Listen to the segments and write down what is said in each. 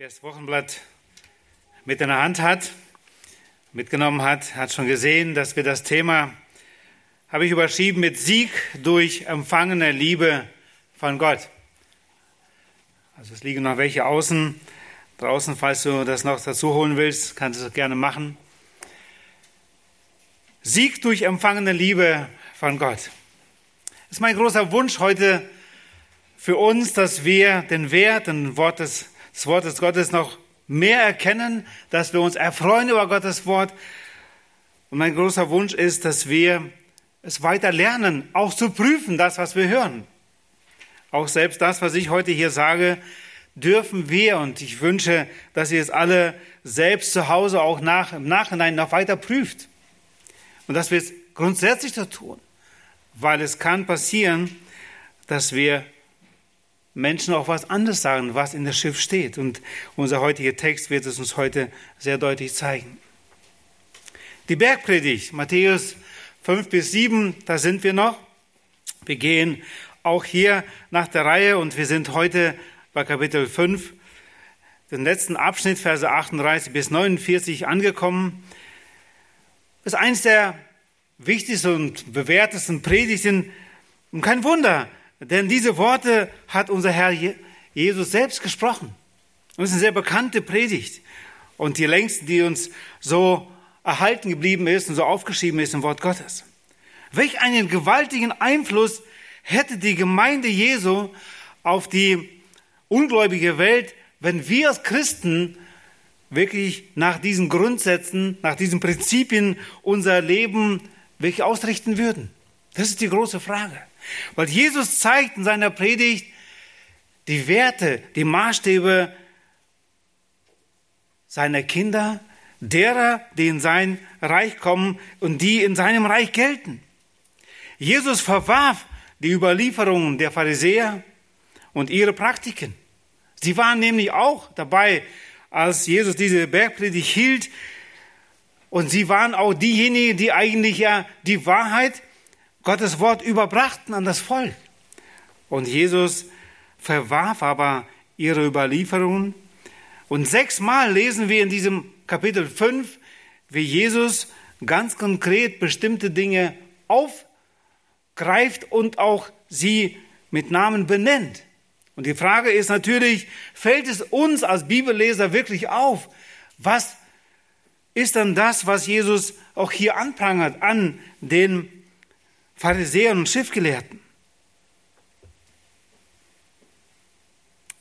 Wer das Wochenblatt mit in der Hand hat, mitgenommen hat, hat schon gesehen, dass wir das Thema, habe ich überschrieben mit Sieg durch empfangene Liebe von Gott. Also es liegen noch welche außen, draußen, falls du das noch dazu holen willst, kannst du das gerne machen. Sieg durch empfangene Liebe von Gott. Das ist mein großer Wunsch heute für uns, dass wir den Wert, den Wort des des Wortes Gottes noch mehr erkennen, dass wir uns erfreuen über Gottes Wort. Und mein großer Wunsch ist, dass wir es weiter lernen, auch zu prüfen, das, was wir hören. Auch selbst das, was ich heute hier sage, dürfen wir, und ich wünsche, dass ihr es alle selbst zu Hause auch nach, im Nachhinein noch weiter prüft. Und dass wir es grundsätzlich so tun, weil es kann passieren, dass wir Menschen auch was anderes sagen, was in der Schrift steht. Und unser heutiger Text wird es uns heute sehr deutlich zeigen. Die Bergpredigt, Matthäus 5 bis 7, da sind wir noch. Wir gehen auch hier nach der Reihe und wir sind heute bei Kapitel 5, den letzten Abschnitt, Verse 38 bis 49 angekommen. Das ist eines der wichtigsten und bewährtesten Predigten. Und kein Wunder, denn diese Worte hat unser Herr Jesus selbst gesprochen. Es ist eine sehr bekannte Predigt. Und die längste, die uns so erhalten geblieben ist und so aufgeschrieben ist im Wort Gottes. Welch einen gewaltigen Einfluss hätte die Gemeinde Jesu auf die ungläubige Welt, wenn wir als Christen wirklich nach diesen Grundsätzen, nach diesen Prinzipien unser Leben wirklich ausrichten würden? Das ist die große Frage. Weil Jesus zeigt in seiner Predigt die Werte, die Maßstäbe seiner Kinder, derer, die in sein Reich kommen und die in seinem Reich gelten. Jesus verwarf die Überlieferungen der Pharisäer und ihre Praktiken. Sie waren nämlich auch dabei, als Jesus diese Bergpredigt hielt. Und sie waren auch diejenigen, die eigentlich ja die Wahrheit Gottes Wort überbrachten an das Volk. Und Jesus verwarf aber ihre Überlieferungen. Und sechsmal lesen wir in diesem Kapitel 5, wie Jesus ganz konkret bestimmte Dinge aufgreift und auch sie mit Namen benennt. Und die Frage ist natürlich, fällt es uns als Bibelleser wirklich auf? Was ist dann das, was Jesus auch hier anprangert an den Pharisäern und Schriftgelehrten.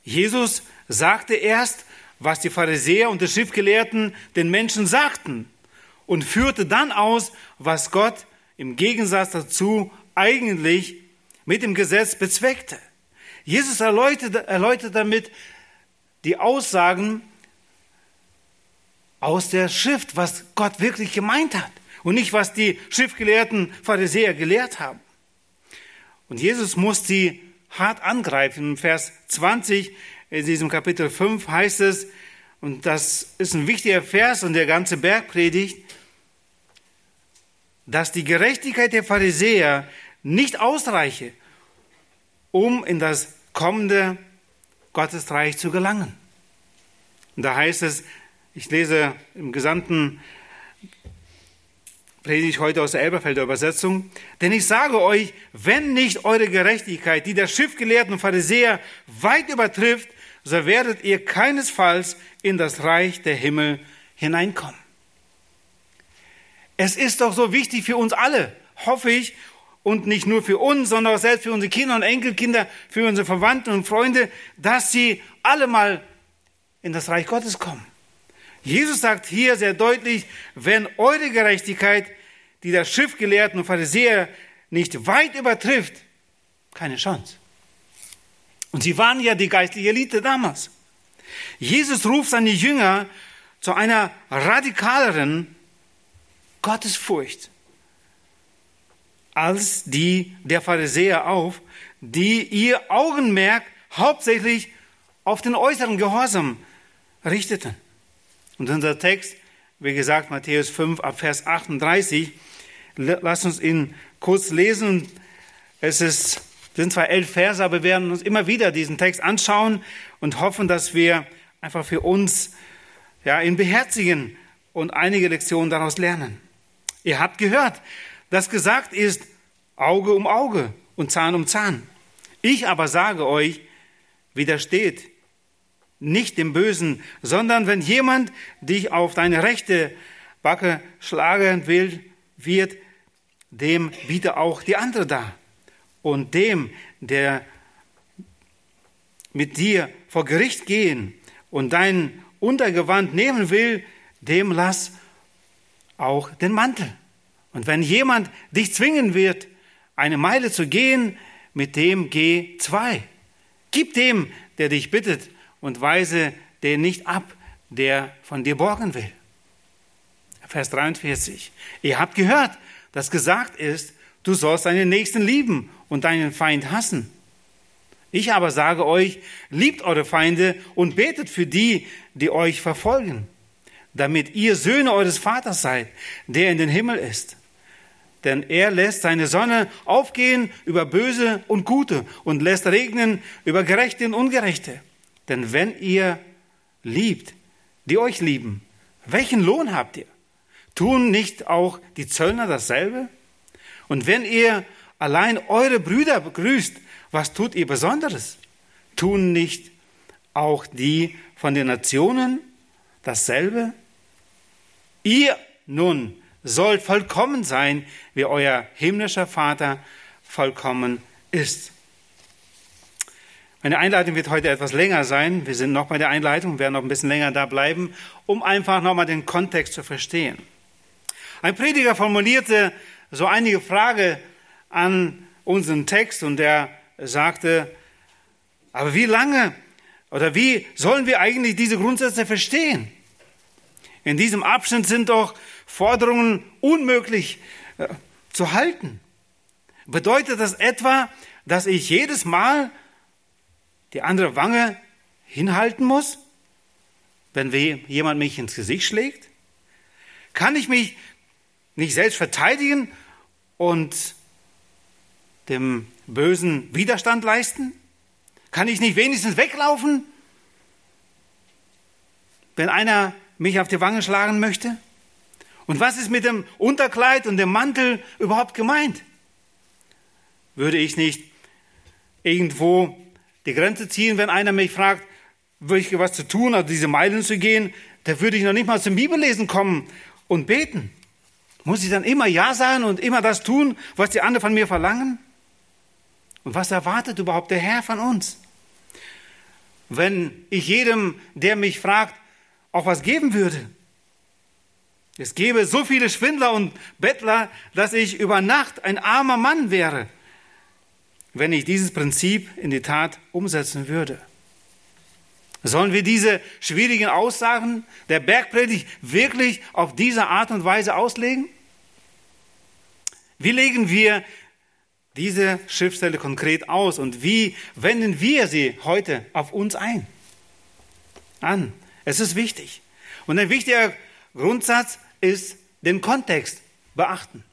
Jesus sagte erst, was die Pharisäer und die Schriftgelehrten den Menschen sagten und führte dann aus, was Gott im Gegensatz dazu eigentlich mit dem Gesetz bezweckte. Jesus erläutert, erläutert damit die Aussagen aus der Schrift, was Gott wirklich gemeint hat und nicht, was die schriftgelehrten Pharisäer gelehrt haben. Und Jesus muss sie hart angreifen. Im Vers 20 in diesem Kapitel 5 heißt es, und das ist ein wichtiger Vers und der ganze Bergpredigt, dass die Gerechtigkeit der Pharisäer nicht ausreiche, um in das kommende Gottesreich zu gelangen. Und da heißt es, ich lese im gesamten predige ich heute aus der Elberfelder Übersetzung. Denn ich sage euch, wenn nicht eure Gerechtigkeit, die der Schriftgelehrten Pharisäer weit übertrifft, so werdet ihr keinesfalls in das Reich der Himmel hineinkommen. Es ist doch so wichtig für uns alle, hoffe ich, und nicht nur für uns, sondern auch selbst für unsere Kinder und Enkelkinder, für unsere Verwandten und Freunde, dass sie alle mal in das Reich Gottes kommen. Jesus sagt hier sehr deutlich, wenn eure Gerechtigkeit, die der Schriftgelehrten und Pharisäer nicht weit übertrifft, keine Chance. Und sie waren ja die geistliche Elite damals. Jesus ruft seine Jünger zu einer radikaleren Gottesfurcht als die der Pharisäer auf, die ihr Augenmerk hauptsächlich auf den äußeren Gehorsam richteten. Und unser Text, wie gesagt, Matthäus 5 ab Vers 38, lass uns ihn kurz lesen. Es ist, sind zwar elf Verse, aber wir werden uns immer wieder diesen Text anschauen und hoffen, dass wir einfach für uns ja, ihn beherzigen und einige Lektionen daraus lernen. Ihr habt gehört, dass gesagt ist, Auge um Auge und Zahn um Zahn. Ich aber sage euch, widersteht nicht dem Bösen, sondern wenn jemand dich auf deine rechte Backe schlagen will, wird dem biete auch die andere da. Und dem, der mit dir vor Gericht gehen und dein Untergewand nehmen will, dem lass auch den Mantel. Und wenn jemand dich zwingen wird, eine Meile zu gehen, mit dem geh zwei. Gib dem, der dich bittet, und weise den nicht ab, der von dir borgen will. Vers 43. Ihr habt gehört, dass gesagt ist, du sollst deinen Nächsten lieben und deinen Feind hassen. Ich aber sage euch, liebt eure Feinde und betet für die, die euch verfolgen, damit ihr Söhne eures Vaters seid, der in den Himmel ist. Denn er lässt seine Sonne aufgehen über Böse und Gute und lässt regnen über Gerechte und Ungerechte. Denn wenn ihr liebt, die euch lieben, welchen Lohn habt ihr? Tun nicht auch die Zöllner dasselbe? Und wenn ihr allein eure Brüder begrüßt, was tut ihr Besonderes? Tun nicht auch die von den Nationen dasselbe? Ihr nun sollt vollkommen sein, wie euer himmlischer Vater vollkommen ist. Meine Einleitung wird heute etwas länger sein. Wir sind noch bei der Einleitung, werden noch ein bisschen länger da bleiben, um einfach nochmal den Kontext zu verstehen. Ein Prediger formulierte so einige Fragen an unseren Text und er sagte, aber wie lange oder wie sollen wir eigentlich diese Grundsätze verstehen? In diesem Abschnitt sind doch Forderungen unmöglich äh, zu halten. Bedeutet das etwa, dass ich jedes Mal die andere Wange hinhalten muss, wenn jemand mich ins Gesicht schlägt? Kann ich mich nicht selbst verteidigen und dem Bösen Widerstand leisten? Kann ich nicht wenigstens weglaufen, wenn einer mich auf die Wange schlagen möchte? Und was ist mit dem Unterkleid und dem Mantel überhaupt gemeint? Würde ich nicht irgendwo die Grenze ziehen, wenn einer mich fragt, wirklich was zu tun, also diese Meilen zu gehen, da würde ich noch nicht mal zum Bibellesen kommen und beten. Muss ich dann immer Ja sagen und immer das tun, was die anderen von mir verlangen? Und was erwartet überhaupt der Herr von uns? Wenn ich jedem, der mich fragt, auch was geben würde. Es gäbe so viele Schwindler und Bettler, dass ich über Nacht ein armer Mann wäre wenn ich dieses Prinzip in die Tat umsetzen würde. Sollen wir diese schwierigen Aussagen der Bergpredigt wirklich auf diese Art und Weise auslegen? Wie legen wir diese Schriftstelle konkret aus und wie wenden wir sie heute auf uns ein? An. Es ist wichtig. Und ein wichtiger Grundsatz ist den Kontext beachten.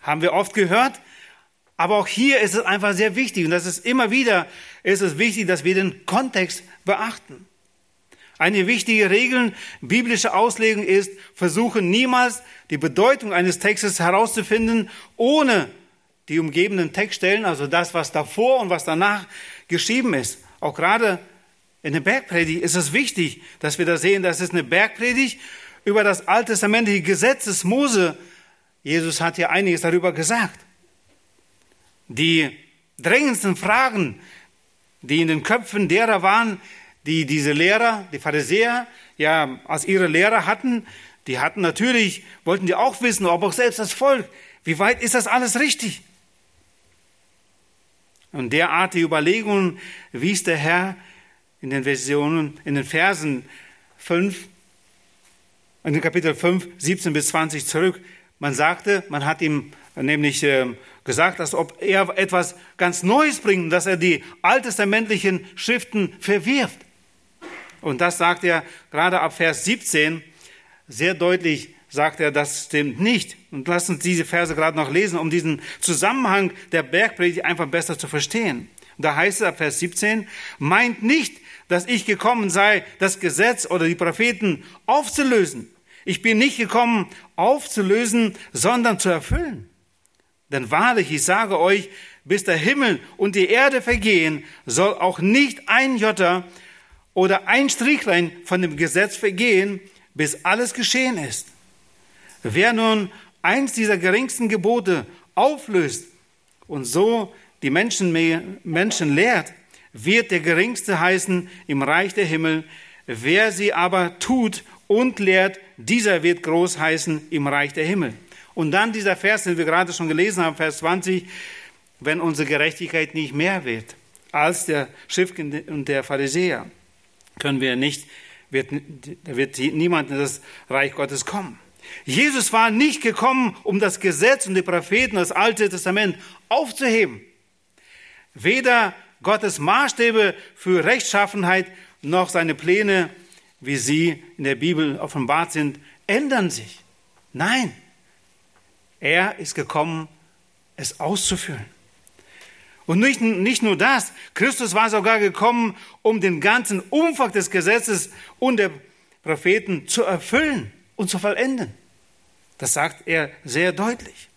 Haben wir oft gehört, aber auch hier ist es einfach sehr wichtig und das ist immer wieder, ist es wichtig, dass wir den Kontext beachten. Eine wichtige Regel biblischer Auslegung ist, versuche niemals die Bedeutung eines Textes herauszufinden, ohne die umgebenden Textstellen, also das, was davor und was danach geschrieben ist. Auch gerade in der Bergpredigt ist es wichtig, dass wir da sehen, dass es eine Bergpredigt über das alttestamentliche Gesetz des Mose. Jesus hat ja einiges darüber gesagt. Die drängendsten Fragen, die in den Köpfen derer waren, die diese Lehrer, die Pharisäer, ja, als ihre Lehrer hatten, die hatten natürlich, wollten die auch wissen, ob auch selbst das Volk, wie weit ist das alles richtig? Und derartige Überlegungen wies der Herr in den Versionen, in den Versen 5, in den Kapitel 5, 17 bis 20 zurück. Man sagte, man hat ihm nämlich äh, gesagt, als ob er etwas ganz Neues bringt, dass er die alttestamentlichen Schriften verwirft. Und das sagt er gerade ab Vers 17 sehr deutlich, sagt er, das stimmt nicht. Und lass uns diese Verse gerade noch lesen, um diesen Zusammenhang der Bergpredigt einfach besser zu verstehen. Da heißt es ab Vers 17, meint nicht, dass ich gekommen sei, das Gesetz oder die Propheten aufzulösen. Ich bin nicht gekommen, aufzulösen, sondern zu erfüllen. Denn wahrlich, ich sage euch, bis der Himmel und die Erde vergehen, soll auch nicht ein Jotter oder ein Strichlein von dem Gesetz vergehen, bis alles geschehen ist. Wer nun eins dieser geringsten Gebote auflöst und so die Menschen, Menschen lehrt, wird der Geringste heißen im Reich der Himmel. Wer sie aber tut und lehrt, dieser wird groß heißen im Reich der Himmel. Und dann dieser Vers, den wir gerade schon gelesen haben, Vers 20, wenn unsere Gerechtigkeit nicht mehr wird als der Schriftkind und der Pharisäer, können wir nicht, wird, wird niemand in das Reich Gottes kommen. Jesus war nicht gekommen, um das Gesetz und die Propheten, das Alte Testament aufzuheben. Weder Gottes Maßstäbe für Rechtschaffenheit noch seine Pläne, wie sie in der Bibel offenbart sind, ändern sich. Nein, er ist gekommen, es auszuführen. Und nicht, nicht nur das, Christus war sogar gekommen, um den ganzen Umfang des Gesetzes und der Propheten zu erfüllen und zu vollenden. Das sagt er sehr deutlich.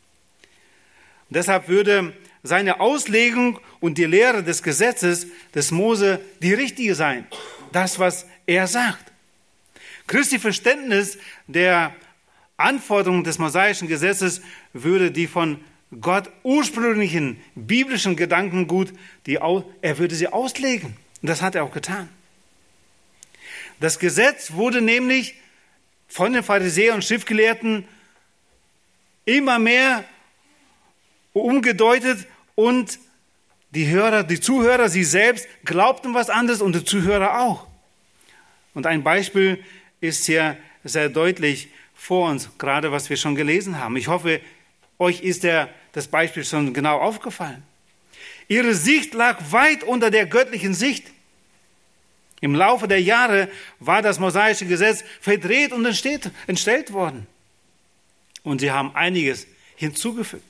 Und deshalb würde seine Auslegung und die Lehre des Gesetzes des Mose die richtige sein. Das, was er sagt. Christi Verständnis der Anforderungen des mosaischen Gesetzes würde die von Gott ursprünglichen biblischen Gedankengut, die, er würde sie auslegen. Und das hat er auch getan. Das Gesetz wurde nämlich von den Pharisäern und Schriftgelehrten immer mehr umgedeutet und die Hörer, die Zuhörer, sie selbst glaubten was anderes und die Zuhörer auch. Und ein Beispiel ist hier sehr deutlich vor uns, gerade was wir schon gelesen haben. Ich hoffe, euch ist der, das Beispiel schon genau aufgefallen. Ihre Sicht lag weit unter der göttlichen Sicht. Im Laufe der Jahre war das mosaische Gesetz verdreht und entstellt worden. Und sie haben einiges hinzugefügt.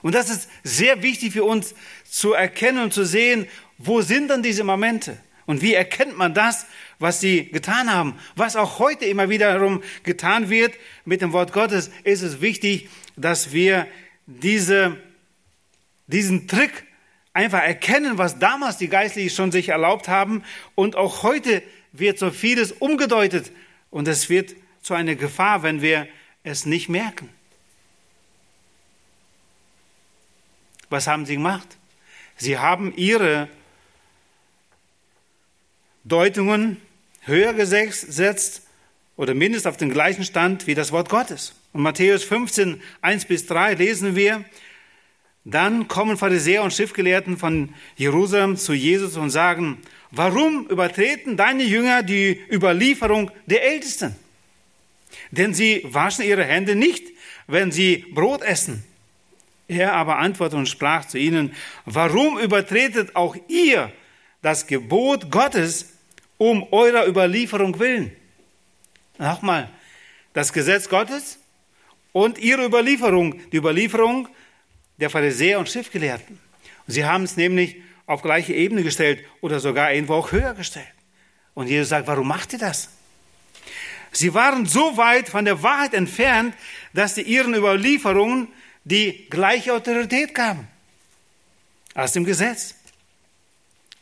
Und das ist sehr wichtig für uns zu erkennen und zu sehen, wo sind dann diese Momente? Und wie erkennt man das, was sie getan haben? Was auch heute immer wiederum getan wird mit dem Wort Gottes, ist es wichtig, dass wir diese, diesen Trick einfach erkennen, was damals die Geistlichen schon sich erlaubt haben. Und auch heute wird so vieles umgedeutet. Und es wird zu einer Gefahr, wenn wir es nicht merken. Was haben sie gemacht? Sie haben ihre Deutungen höher gesetzt oder mindestens auf den gleichen Stand wie das Wort Gottes. Und Matthäus 15, 1 bis 3 lesen wir, dann kommen Pharisäer und Schriftgelehrten von Jerusalem zu Jesus und sagen, warum übertreten deine Jünger die Überlieferung der Ältesten? Denn sie waschen ihre Hände nicht, wenn sie Brot essen. Er aber antwortete und sprach zu ihnen, warum übertretet auch ihr das Gebot Gottes um eurer Überlieferung willen? Nochmal, das Gesetz Gottes und ihre Überlieferung, die Überlieferung der Pharisäer und Schriftgelehrten. Sie haben es nämlich auf gleiche Ebene gestellt oder sogar irgendwo auch höher gestellt. Und Jesus sagt, warum macht ihr das? Sie waren so weit von der Wahrheit entfernt, dass sie ihren Überlieferungen die gleiche Autorität gaben als dem Gesetz.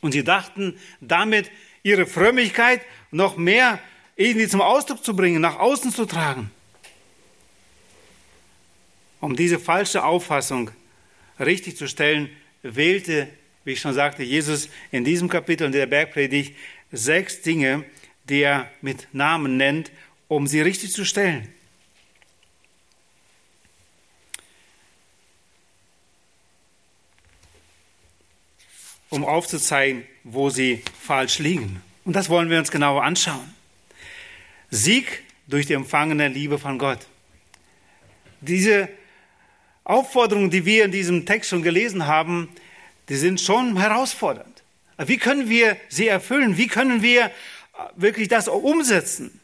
Und sie dachten, damit ihre Frömmigkeit noch mehr irgendwie zum Ausdruck zu bringen, nach außen zu tragen. Um diese falsche Auffassung richtig zu stellen, wählte, wie ich schon sagte, Jesus in diesem Kapitel in der Bergpredigt sechs Dinge, die er mit Namen nennt, um sie richtig zu stellen. Um aufzuzeigen, wo sie falsch liegen. Und das wollen wir uns genauer anschauen. Sieg durch die empfangene Liebe von Gott. Diese Aufforderungen, die wir in diesem Text schon gelesen haben, die sind schon herausfordernd. Wie können wir sie erfüllen? Wie können wir wirklich das umsetzen?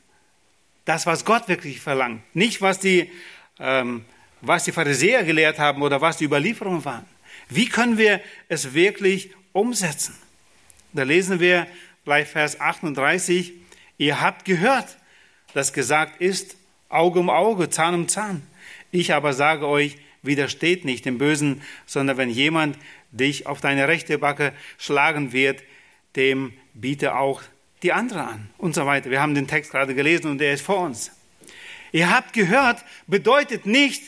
Das, was Gott wirklich verlangt. Nicht, was die, ähm, was die Pharisäer gelehrt haben oder was die Überlieferungen waren. Wie können wir es wirklich umsetzen. Da lesen wir gleich Vers 38, ihr habt gehört, dass gesagt ist, Auge um Auge, Zahn um Zahn. Ich aber sage euch, widersteht nicht dem Bösen, sondern wenn jemand dich auf deine rechte Backe schlagen wird, dem biete auch die andere an und so weiter. Wir haben den Text gerade gelesen und der ist vor uns. Ihr habt gehört, bedeutet nicht,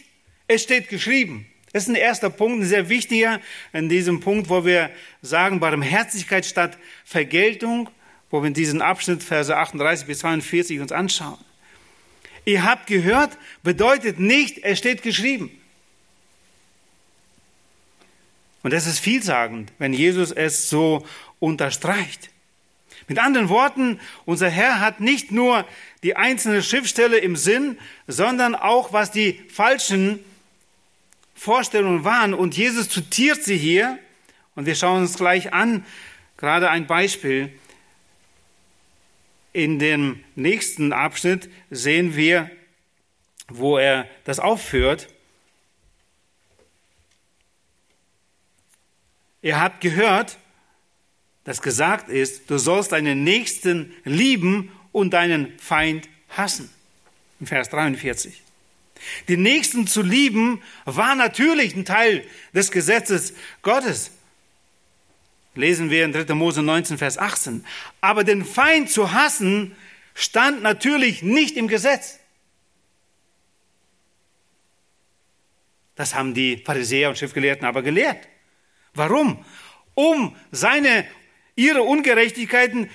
es steht geschrieben. Das ist ein erster Punkt, ein sehr wichtiger in diesem Punkt, wo wir sagen, Barmherzigkeit statt Vergeltung, wo wir diesen Abschnitt Verse 38 bis 42 uns anschauen. Ihr habt gehört, bedeutet nicht, es steht geschrieben. Und das ist vielsagend, wenn Jesus es so unterstreicht. Mit anderen Worten, unser Herr hat nicht nur die einzelne Schriftstelle im Sinn, sondern auch, was die falschen Vorstellungen waren. Und Jesus zitiert sie hier. Und wir schauen uns gleich an, gerade ein Beispiel. In dem nächsten Abschnitt sehen wir, wo er das aufführt. Ihr habt gehört, dass gesagt ist, du sollst deinen Nächsten lieben und deinen Feind hassen. In Vers 43. Den Nächsten zu lieben war natürlich ein Teil des Gesetzes Gottes. Lesen wir in 3. Mose 19, Vers 18. Aber den Feind zu hassen stand natürlich nicht im Gesetz. Das haben die Pharisäer und Schriftgelehrten aber gelehrt. Warum? Um seine, ihre Ungerechtigkeiten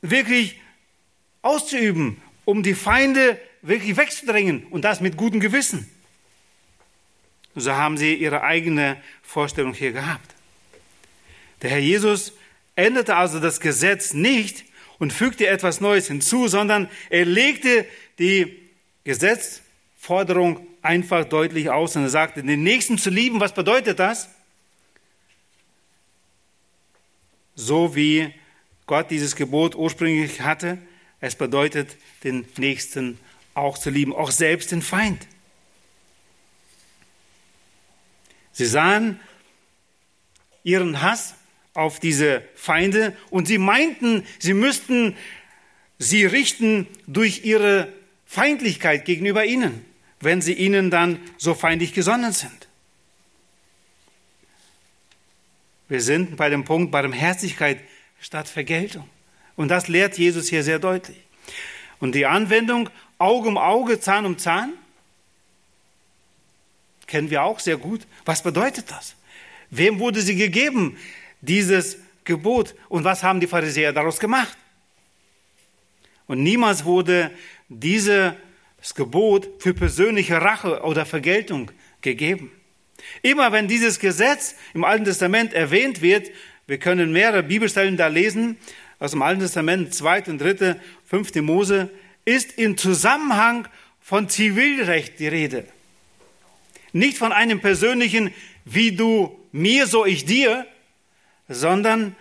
wirklich auszuüben, um die Feinde wirklich wegzudrängen und das mit gutem Gewissen. So haben sie ihre eigene Vorstellung hier gehabt. Der Herr Jesus änderte also das Gesetz nicht und fügte etwas Neues hinzu, sondern er legte die Gesetzforderung einfach deutlich aus und er sagte, den Nächsten zu lieben, was bedeutet das? so wie Gott dieses Gebot ursprünglich hatte. Es bedeutet, den Nächsten auch zu lieben, auch selbst den Feind. Sie sahen ihren Hass auf diese Feinde und sie meinten, sie müssten sie richten durch ihre Feindlichkeit gegenüber ihnen, wenn sie ihnen dann so feindlich gesonnen sind. Wir sind bei dem Punkt Barmherzigkeit statt Vergeltung. Und das lehrt Jesus hier sehr deutlich. Und die Anwendung Auge um Auge, Zahn um Zahn, kennen wir auch sehr gut. Was bedeutet das? Wem wurde sie gegeben, dieses Gebot? Und was haben die Pharisäer daraus gemacht? Und niemals wurde dieses Gebot für persönliche Rache oder Vergeltung gegeben. Immer wenn dieses Gesetz im Alten Testament erwähnt wird, wir können mehrere Bibelstellen da lesen, aus dem Alten Testament, 2. und 3., 5. Mose, ist im Zusammenhang von Zivilrecht die Rede. Nicht von einem persönlichen, wie du mir, so ich dir, sondern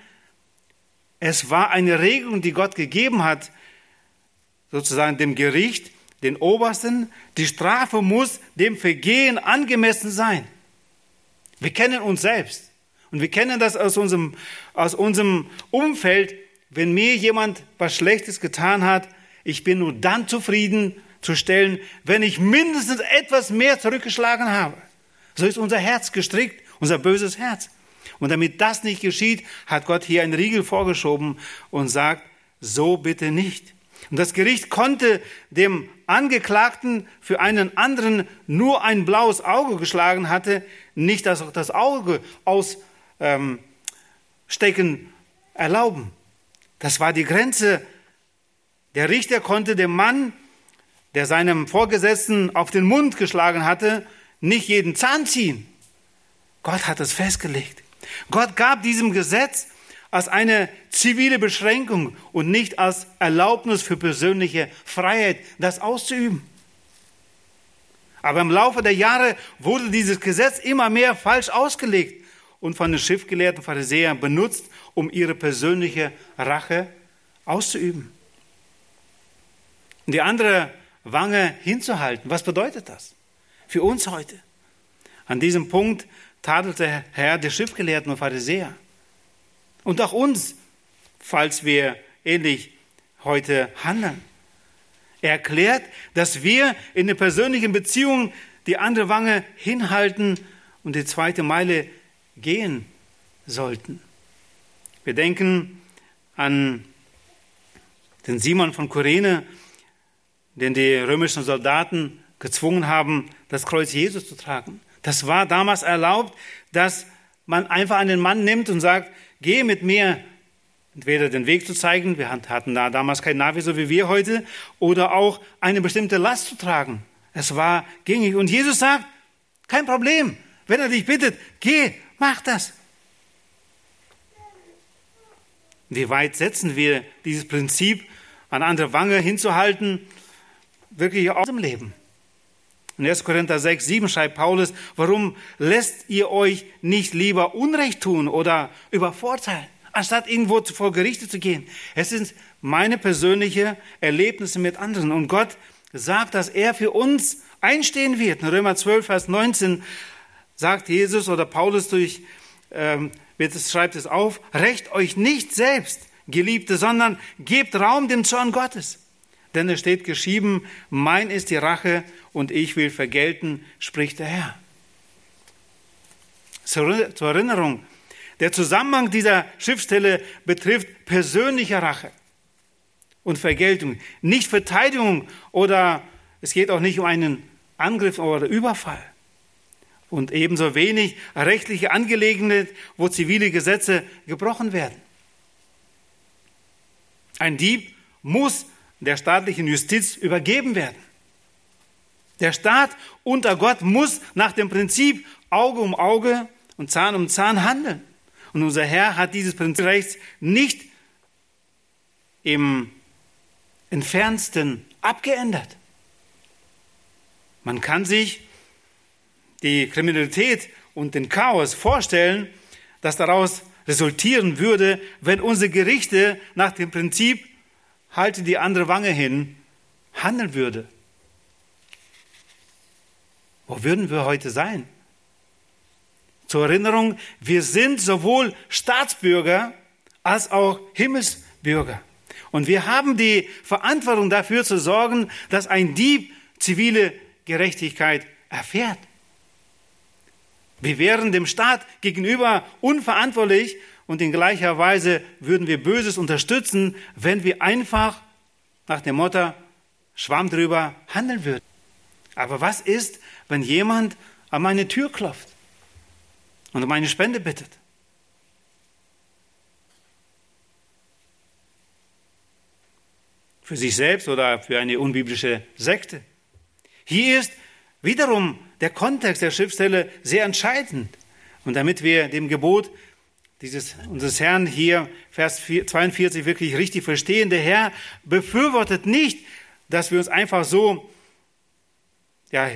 es war eine Regelung, die Gott gegeben hat, sozusagen dem Gericht, den Obersten. Die Strafe muss dem Vergehen angemessen sein. Wir kennen uns selbst. Und wir kennen das aus unserem, aus unserem Umfeld. Wenn mir jemand was Schlechtes getan hat, ich bin nur dann zufrieden zu stellen, wenn ich mindestens etwas mehr zurückgeschlagen habe. So ist unser Herz gestrickt, unser böses Herz. Und damit das nicht geschieht, hat Gott hier einen Riegel vorgeschoben und sagt, so bitte nicht. Und das Gericht konnte dem Angeklagten für einen anderen nur ein blaues Auge geschlagen hatte, nicht das, das Auge ausstecken ähm, erlauben. Das war die Grenze. Der Richter konnte dem Mann, der seinem Vorgesetzten auf den Mund geschlagen hatte, nicht jeden Zahn ziehen. Gott hat es festgelegt. Gott gab diesem Gesetz als eine zivile Beschränkung und nicht als Erlaubnis für persönliche Freiheit, das auszuüben. Aber im Laufe der Jahre wurde dieses Gesetz immer mehr falsch ausgelegt und von den Schriftgelehrten Pharisäern benutzt, um ihre persönliche Rache auszuüben. Und die andere Wange hinzuhalten, was bedeutet das für uns heute? An diesem Punkt tadelt der Herr die Schriftgelehrten und Pharisäer. Und auch uns, falls wir ähnlich heute handeln. Er erklärt, dass wir in der persönlichen Beziehung die andere Wange hinhalten und die zweite Meile gehen sollten. Wir denken an den Simon von Kyrene, den die römischen Soldaten gezwungen haben, das Kreuz Jesus zu tragen. Das war damals erlaubt, dass man einfach einen Mann nimmt und sagt, geh mit mir, entweder den Weg zu zeigen, wir hatten da damals kein Navi, so wie wir heute, oder auch eine bestimmte Last zu tragen. Es war gängig. Und Jesus sagt, kein Problem, wenn er dich bittet, geh, mach das. Wie weit setzen wir dieses Prinzip, an andere Wange hinzuhalten, wirklich aus dem Leben? In 1. Korinther 6, 7 schreibt Paulus, warum lässt ihr euch nicht lieber Unrecht tun oder übervorteilen, anstatt irgendwo vor Gerichte zu gehen? Es sind meine persönlichen Erlebnisse mit anderen. Und Gott sagt, dass er für uns einstehen wird. In Römer 12, Vers 19 sagt Jesus oder Paulus durch, ähm, schreibt es auf, recht euch nicht selbst, Geliebte, sondern gebt Raum dem Zorn Gottes. Denn es steht geschrieben, mein ist die Rache und ich will vergelten, spricht der Herr. Zur Erinnerung, der Zusammenhang dieser Schriftstelle betrifft persönliche Rache und Vergeltung, nicht Verteidigung oder es geht auch nicht um einen Angriff oder Überfall. Und ebenso wenig rechtliche Angelegenheit, wo zivile Gesetze gebrochen werden. Ein Dieb muss der staatlichen Justiz übergeben werden. Der Staat unter Gott muss nach dem Prinzip Auge um Auge und Zahn um Zahn handeln. Und unser Herr hat dieses Prinzip Rechts nicht im entfernsten abgeändert. Man kann sich die Kriminalität und den Chaos vorstellen, das daraus resultieren würde, wenn unsere Gerichte nach dem Prinzip halte die andere Wange hin handeln würde. Wo würden wir heute sein? Zur Erinnerung, wir sind sowohl Staatsbürger als auch Himmelsbürger. Und wir haben die Verantwortung dafür zu sorgen, dass ein Dieb zivile Gerechtigkeit erfährt. Wir wären dem Staat gegenüber unverantwortlich und in gleicher Weise würden wir Böses unterstützen, wenn wir einfach nach dem Motto Schwamm drüber handeln würden. Aber was ist, wenn jemand an meine Tür klopft und um eine Spende bittet? Für sich selbst oder für eine unbiblische Sekte? Hier ist wiederum der Kontext der Schriftstelle sehr entscheidend. Und damit wir dem Gebot dieses, unseres Herrn hier, Vers 42, wirklich richtig verstehen, der Herr befürwortet nicht, dass wir uns einfach so ja,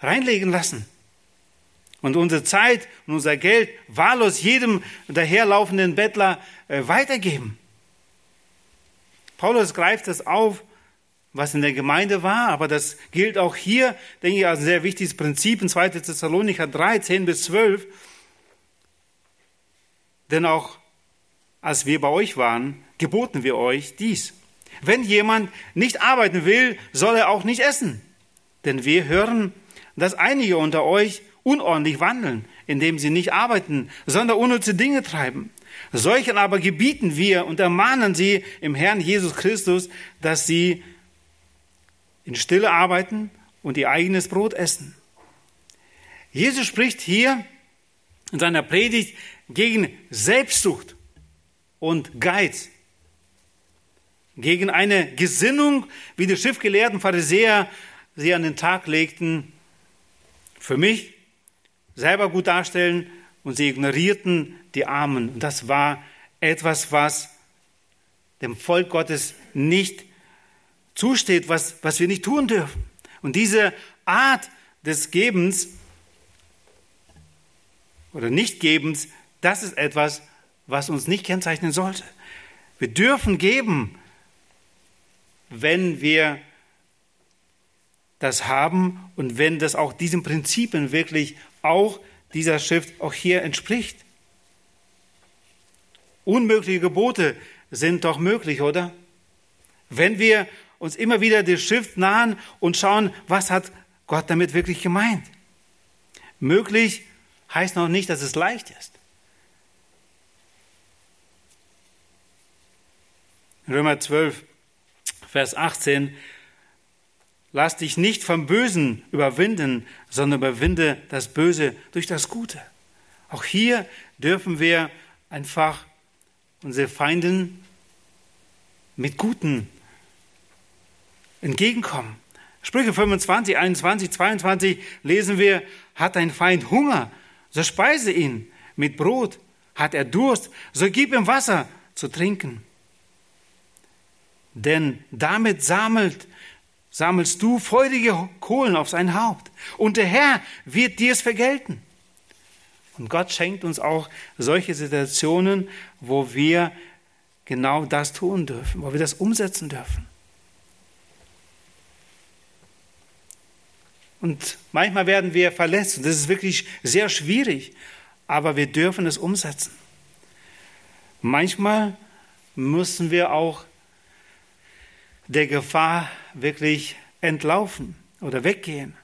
reinlegen lassen und unsere Zeit und unser Geld wahllos jedem daherlaufenden Bettler äh, weitergeben. Paulus greift das auf was in der Gemeinde war, aber das gilt auch hier, denke ich, als ein sehr wichtiges Prinzip in 2. Thessalonicher 3, 10 bis 12. Denn auch als wir bei euch waren, geboten wir euch dies. Wenn jemand nicht arbeiten will, soll er auch nicht essen. Denn wir hören, dass einige unter euch unordentlich wandeln, indem sie nicht arbeiten, sondern unnütze Dinge treiben. Solchen aber gebieten wir und ermahnen sie im Herrn Jesus Christus, dass sie in Stille arbeiten und ihr eigenes Brot essen. Jesus spricht hier in seiner Predigt gegen Selbstsucht und Geiz, gegen eine Gesinnung, wie die schriftgelehrten Pharisäer sie an den Tag legten, für mich selber gut darstellen und sie ignorierten die Armen. Und das war etwas, was dem Volk Gottes nicht zusteht, was, was wir nicht tun dürfen. Und diese Art des Gebens oder Nichtgebens, das ist etwas, was uns nicht kennzeichnen sollte. Wir dürfen geben, wenn wir das haben und wenn das auch diesen Prinzipien wirklich auch dieser Schrift auch hier entspricht. Unmögliche Gebote sind doch möglich, oder? Wenn wir uns immer wieder der Schrift nahen und schauen, was hat Gott damit wirklich gemeint. Möglich heißt noch nicht, dass es leicht ist. Römer 12, Vers 18. Lass dich nicht vom Bösen überwinden, sondern überwinde das Böse durch das Gute. Auch hier dürfen wir einfach unsere Feinden mit Guten entgegenkommen. Sprüche 25, 21, 22 lesen wir, hat dein Feind Hunger, so speise ihn mit Brot. Hat er Durst, so gib ihm Wasser zu trinken. Denn damit sammelt, sammelst du feurige Kohlen auf sein Haupt. Und der Herr wird dir es vergelten. Und Gott schenkt uns auch solche Situationen, wo wir genau das tun dürfen, wo wir das umsetzen dürfen. Und manchmal werden wir verletzt. Und das ist wirklich sehr schwierig. Aber wir dürfen es umsetzen. Manchmal müssen wir auch der Gefahr wirklich entlaufen oder weggehen.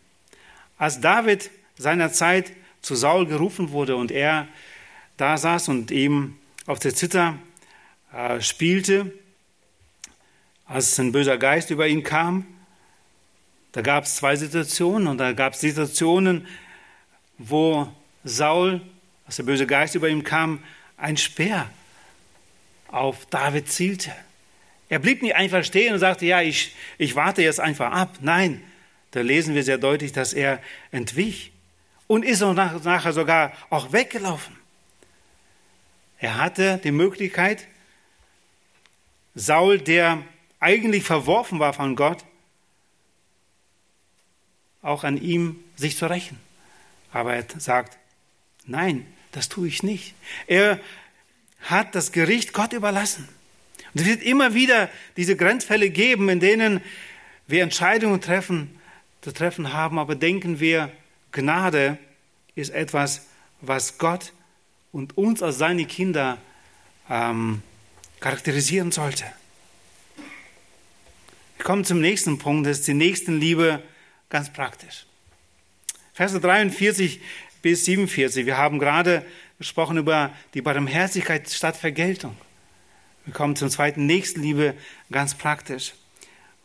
Als David seinerzeit zu Saul gerufen wurde und er da saß und ihm auf der Zither äh, spielte, als ein böser Geist über ihn kam, da gab es zwei Situationen und da gab es Situationen, wo Saul, als der böse Geist über ihm kam, ein Speer auf David zielte. Er blieb nicht einfach stehen und sagte, ja, ich, ich warte jetzt einfach ab. Nein, da lesen wir sehr deutlich, dass er entwich und ist auch nach, nachher sogar auch weggelaufen. Er hatte die Möglichkeit, Saul, der eigentlich verworfen war von Gott, auch an ihm sich zu rächen. Aber er sagt, nein, das tue ich nicht. Er hat das Gericht Gott überlassen. Und es wird immer wieder diese Grenzfälle geben, in denen wir Entscheidungen treffen, zu treffen haben, aber denken wir, Gnade ist etwas, was Gott und uns als seine Kinder ähm, charakterisieren sollte. Wir kommen zum nächsten Punkt, das ist die Nächstenliebe ganz praktisch. Verse 43 bis 47, wir haben gerade gesprochen über die Barmherzigkeit statt Vergeltung. Wir kommen zum zweiten Nächstenliebe ganz praktisch.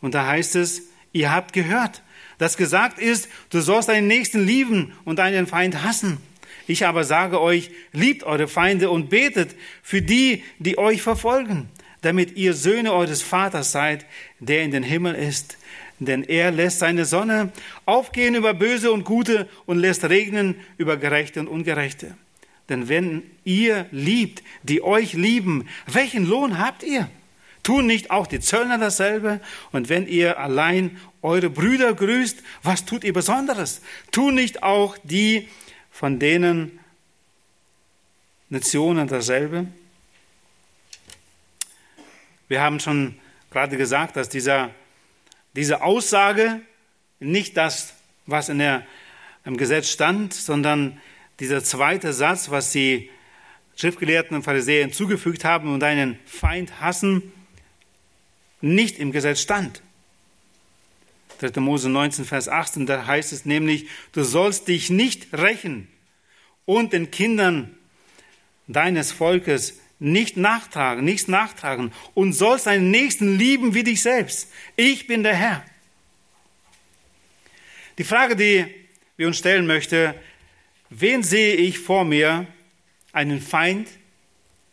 Und da heißt es, ihr habt gehört, dass gesagt ist, du sollst deinen Nächsten lieben und deinen Feind hassen. Ich aber sage euch, liebt eure Feinde und betet für die, die euch verfolgen, damit ihr Söhne eures Vaters seid, der in den Himmel ist. Denn er lässt seine Sonne aufgehen über Böse und Gute und lässt regnen über Gerechte und Ungerechte. Denn wenn ihr liebt, die euch lieben, welchen Lohn habt ihr? Tun nicht auch die Zöllner dasselbe? Und wenn ihr allein eure Brüder grüßt, was tut ihr Besonderes? Tun nicht auch die von denen Nationen dasselbe? Wir haben schon gerade gesagt, dass dieser, diese Aussage nicht das, was in der, im Gesetz stand, sondern dieser zweite Satz, was die Schriftgelehrten und Pharisäer hinzugefügt haben und einen Feind hassen, nicht im Gesetz stand. 3. Mose 19, Vers 18, da heißt es nämlich, du sollst dich nicht rächen und den Kindern deines Volkes nicht nachtragen, nichts nachtragen und sollst deinen Nächsten lieben wie dich selbst. Ich bin der Herr. Die Frage, die wir uns stellen möchten, wen sehe ich vor mir, einen Feind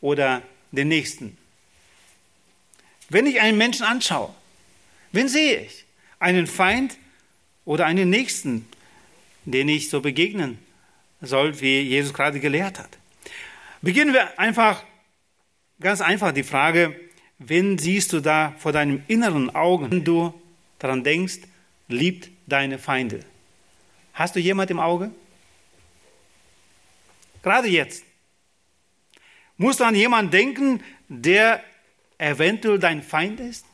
oder den Nächsten? Wenn ich einen Menschen anschaue, wen sehe ich? Einen Feind oder einen Nächsten, den ich so begegnen soll, wie Jesus gerade gelehrt hat? Beginnen wir einfach, ganz einfach die Frage, wen siehst du da vor deinem inneren Augen, wenn du daran denkst, liebt deine Feinde? Hast du jemand im Auge? Gerade jetzt. Musst du an jemanden denken, der eventuell dein Feind ist?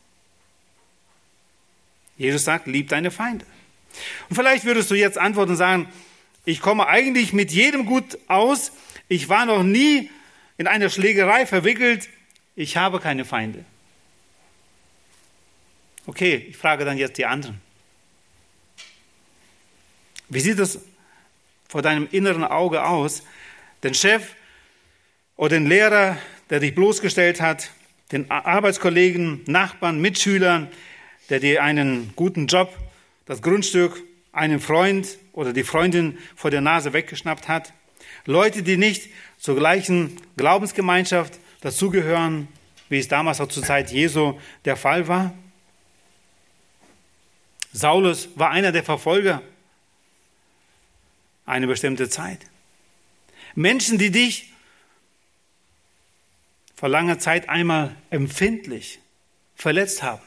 Jesus sagt, lieb deine Feinde. Und vielleicht würdest du jetzt antworten und sagen, ich komme eigentlich mit jedem gut aus. Ich war noch nie in eine Schlägerei verwickelt, ich habe keine Feinde. Okay, ich frage dann jetzt die anderen. Wie sieht es vor deinem inneren Auge aus? Den Chef oder den Lehrer, der dich bloßgestellt hat, den Arbeitskollegen, Nachbarn, Mitschülern, der dir einen guten Job, das Grundstück, einen Freund oder die Freundin vor der Nase weggeschnappt hat. Leute, die nicht zur gleichen Glaubensgemeinschaft dazugehören, wie es damals auch zur Zeit Jesu der Fall war. Saulus war einer der Verfolger eine bestimmte Zeit. Menschen, die dich vor langer Zeit einmal empfindlich verletzt haben.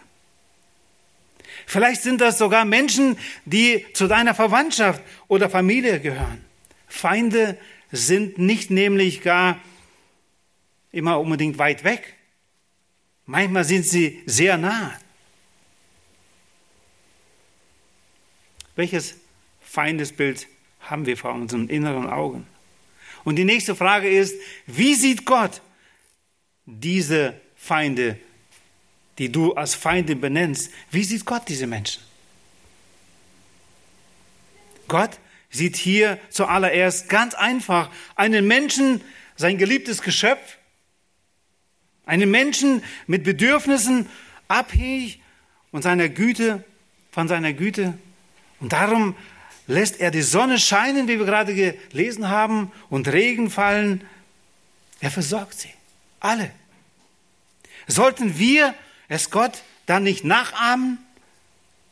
Vielleicht sind das sogar Menschen, die zu deiner Verwandtschaft oder Familie gehören. Feinde sind nicht nämlich gar immer unbedingt weit weg. Manchmal sind sie sehr nah. Welches Feindesbild haben wir vor unseren inneren Augen? Und die nächste Frage ist, wie sieht Gott diese Feinde, die du als Feinde benennst, wie sieht Gott diese Menschen? Gott sieht hier zuallererst ganz einfach einen Menschen, sein geliebtes Geschöpf, einen Menschen mit Bedürfnissen, abhängig von seiner Güte, von seiner Güte. Und darum lässt er die Sonne scheinen, wie wir gerade gelesen haben, und Regen fallen. Er versorgt sie. Alle. Sollten wir es Gott dann nicht nachahmen?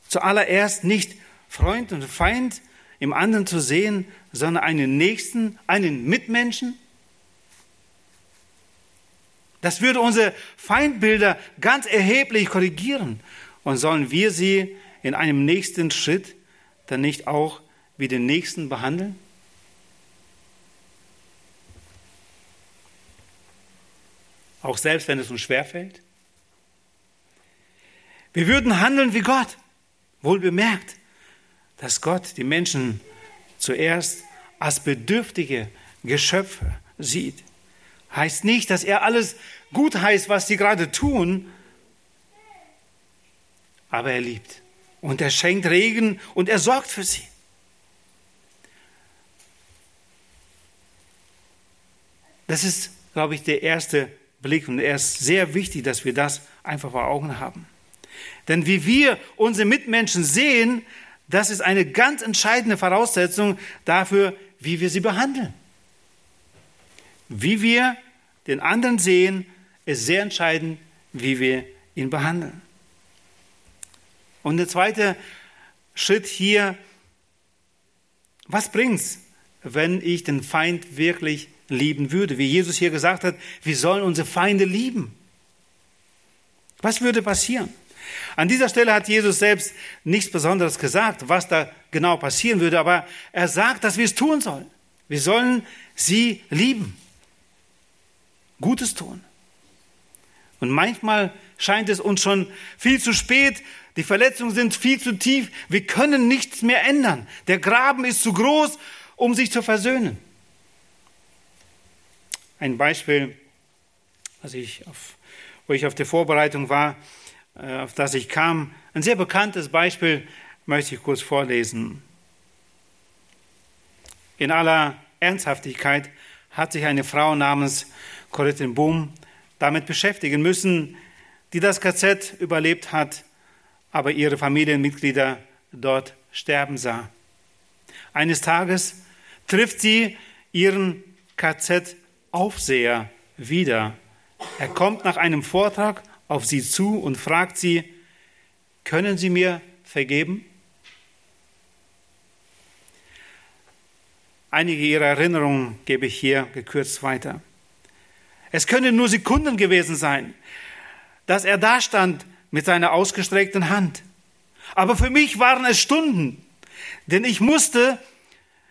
Zuallererst nicht Freund und Feind im anderen zu sehen, sondern einen Nächsten, einen Mitmenschen? Das würde unsere Feindbilder ganz erheblich korrigieren. Und sollen wir sie in einem nächsten Schritt dann nicht auch wie den Nächsten behandeln? Auch selbst wenn es uns schwerfällt? Wir würden handeln wie Gott. Wohl bemerkt, dass Gott die Menschen zuerst als bedürftige Geschöpfe sieht. Heißt nicht, dass er alles gut heißt, was sie gerade tun, aber er liebt. Und er schenkt Regen und er sorgt für sie. Das ist, glaube ich, der erste Blick und er ist sehr wichtig, dass wir das einfach vor Augen haben. Denn wie wir unsere Mitmenschen sehen, das ist eine ganz entscheidende Voraussetzung dafür, wie wir sie behandeln. Wie wir den anderen sehen, ist sehr entscheidend, wie wir ihn behandeln. Und der zweite Schritt hier, was bringt's, wenn ich den Feind wirklich lieben würde. Wie Jesus hier gesagt hat, wir sollen unsere Feinde lieben. Was würde passieren? An dieser Stelle hat Jesus selbst nichts Besonderes gesagt, was da genau passieren würde, aber er sagt, dass wir es tun sollen. Wir sollen sie lieben. Gutes tun. Und manchmal scheint es uns schon viel zu spät, die Verletzungen sind viel zu tief, wir können nichts mehr ändern. Der Graben ist zu groß, um sich zu versöhnen. Ein Beispiel, als ich auf, wo ich auf der Vorbereitung war, äh, auf das ich kam, ein sehr bekanntes Beispiel möchte ich kurz vorlesen. In aller Ernsthaftigkeit hat sich eine Frau namens Corinne Boom damit beschäftigen müssen, die das KZ überlebt hat, aber ihre Familienmitglieder dort sterben sah. Eines Tages trifft sie ihren KZ Aufseher wieder. Er kommt nach einem Vortrag auf sie zu und fragt sie, können Sie mir vergeben? Einige Ihrer Erinnerungen gebe ich hier gekürzt weiter. Es können nur Sekunden gewesen sein, dass er da stand mit seiner ausgestreckten Hand. Aber für mich waren es Stunden, denn ich musste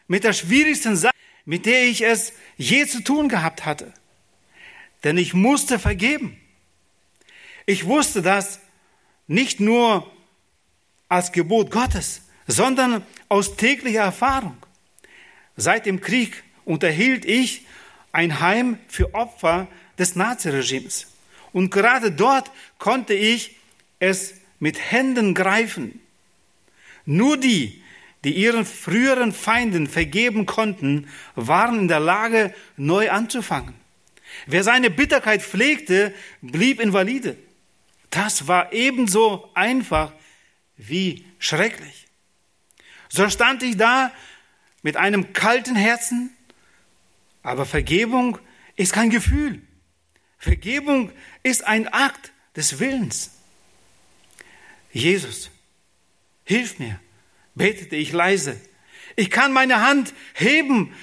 mit der schwierigsten Sache, mit der ich es je zu tun gehabt hatte. Denn ich musste vergeben. Ich wusste das nicht nur als Gebot Gottes, sondern aus täglicher Erfahrung. Seit dem Krieg unterhielt ich ein Heim für Opfer des Naziregimes. Und gerade dort konnte ich es mit Händen greifen. Nur die, die ihren früheren Feinden vergeben konnten, waren in der Lage, neu anzufangen. Wer seine Bitterkeit pflegte, blieb invalide. Das war ebenso einfach wie schrecklich. So stand ich da mit einem kalten Herzen, aber Vergebung ist kein Gefühl. Vergebung ist ein Akt des Willens. Jesus, hilf mir, betete ich leise. Ich kann meine Hand heben.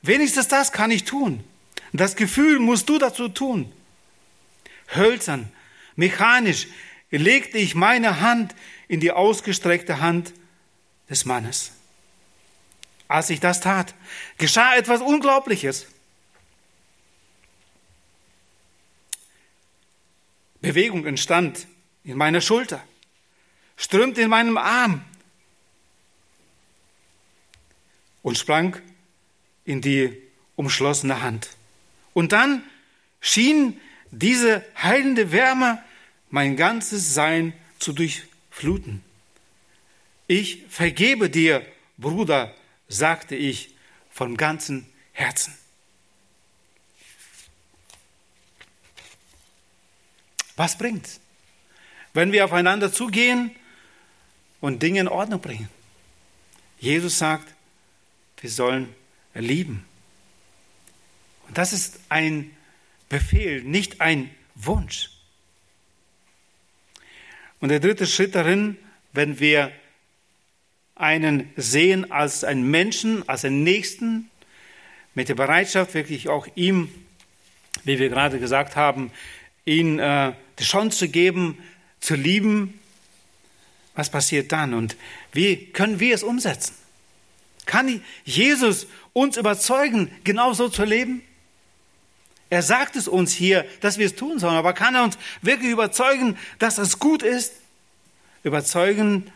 Wenigstens das kann ich tun. Das Gefühl musst du dazu tun. Hölzern, mechanisch legte ich meine Hand in die ausgestreckte Hand des Mannes. Als ich das tat, geschah etwas Unglaubliches. Bewegung entstand in meiner Schulter, strömte in meinem Arm und sprang in die umschlossene Hand. Und dann schien diese heilende Wärme mein ganzes Sein zu durchfluten. Ich vergebe dir, Bruder, sagte ich von ganzem Herzen. Was bringt's, wenn wir aufeinander zugehen und Dinge in Ordnung bringen? Jesus sagt, wir sollen lieben. Und das ist ein Befehl, nicht ein Wunsch. Und der dritte Schritt darin, wenn wir einen sehen als einen Menschen, als einen Nächsten, mit der Bereitschaft, wirklich auch ihm, wie wir gerade gesagt haben, ihn äh, die Chance zu geben, zu lieben. Was passiert dann und wie können wir es umsetzen? Kann Jesus uns überzeugen, genau so zu leben? Er sagt es uns hier, dass wir es tun sollen, aber kann er uns wirklich überzeugen, dass es gut ist? Überzeugen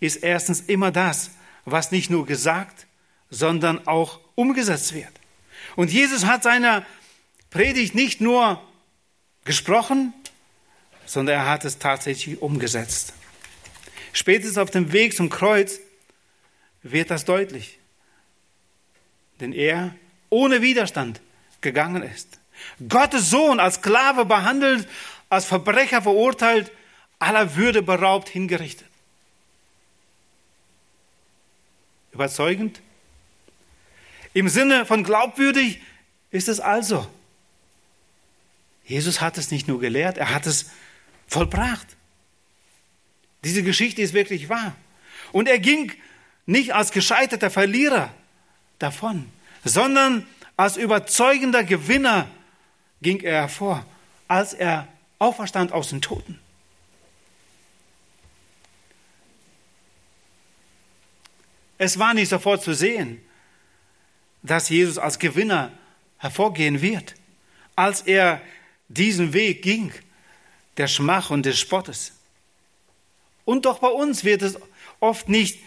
ist erstens immer das, was nicht nur gesagt, sondern auch umgesetzt wird. Und Jesus hat seiner Predigt nicht nur gesprochen, sondern er hat es tatsächlich umgesetzt. Spätestens auf dem Weg zum Kreuz wird das deutlich. Denn er ohne Widerstand gegangen ist. Gottes Sohn als Sklave behandelt, als Verbrecher verurteilt, aller Würde beraubt, hingerichtet. Überzeugend? Im Sinne von glaubwürdig ist es also. Jesus hat es nicht nur gelehrt, er hat es vollbracht. Diese Geschichte ist wirklich wahr. Und er ging nicht als gescheiterter Verlierer davon, sondern als überzeugender Gewinner ging er hervor, als er auferstand aus den Toten. Es war nicht sofort zu sehen, dass Jesus als Gewinner hervorgehen wird, als er diesen Weg ging, der Schmach und des Spottes. Und doch bei uns wird es oft nicht